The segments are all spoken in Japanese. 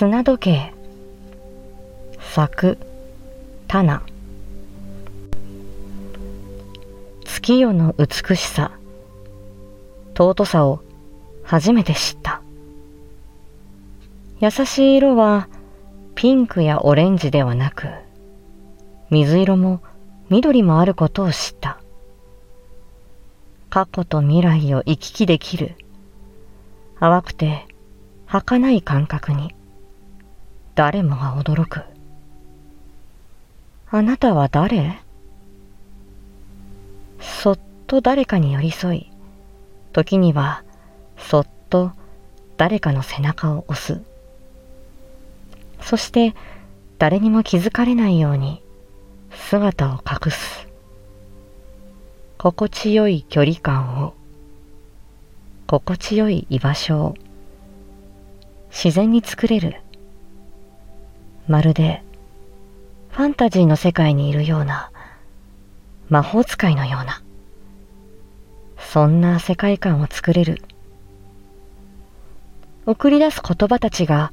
砂時計。咲く棚。月夜の美しさ。尊さを初めて知った。優しい色はピンクやオレンジではなく水色も緑もあることを知った。過去と未来を行き来できる。淡くて儚い感覚に。誰もが驚く。あなたは誰？そっと誰かに寄り添い時にはそっと誰かの背中を押す。そして誰にも気づかれないように姿を隠す。心地よい距離感を心地よい居場所を自然に作れる。まるでファンタジーの世界にいるような魔法使いのようなそんな世界観を作れる送り出す言葉たちが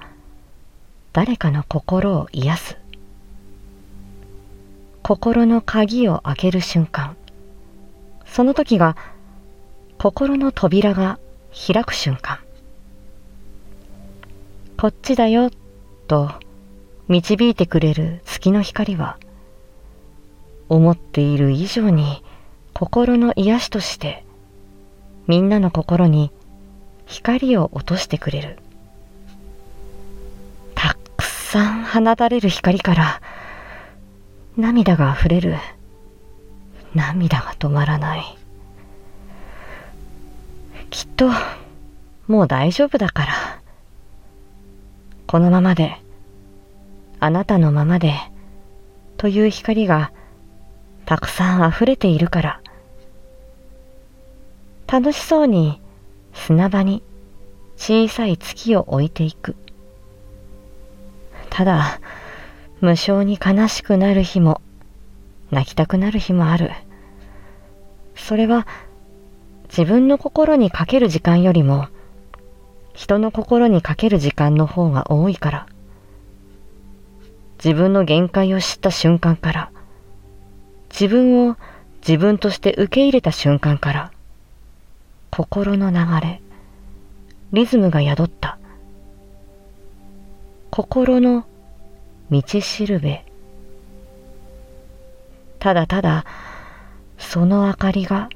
誰かの心を癒す心の鍵を開ける瞬間その時が心の扉が開く瞬間。こっちだよと導いてくれる月の光は思っている以上に心の癒しとしてみんなの心に光を落としてくれる。たくさん放たれる光から涙があふれる。涙が止まらない。きっともう大丈夫だから。このままであなたのままでという光がたくさん溢れているから。楽しそうに砂場に小さい月を置いていく。ただ無性に悲しくなる日も泣きたくなる日もある。それは自分の心にかける時間よりも人の心にかける時間の方が多いから。自分の限界を知った瞬間から自分を自分として受け入れた瞬間から心の流れリズムが宿った。心の道しるべ。ただただその明かりが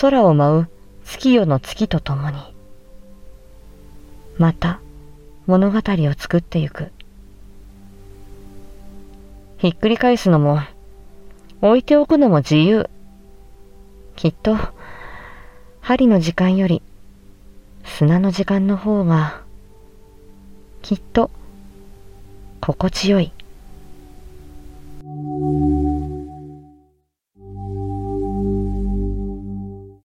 空を舞う月夜の月とともにまた物語を作ってゆく。ひっくり返すのも置いておくのも自由。きっと針の時間より砂の時間の方がきっと心地よい。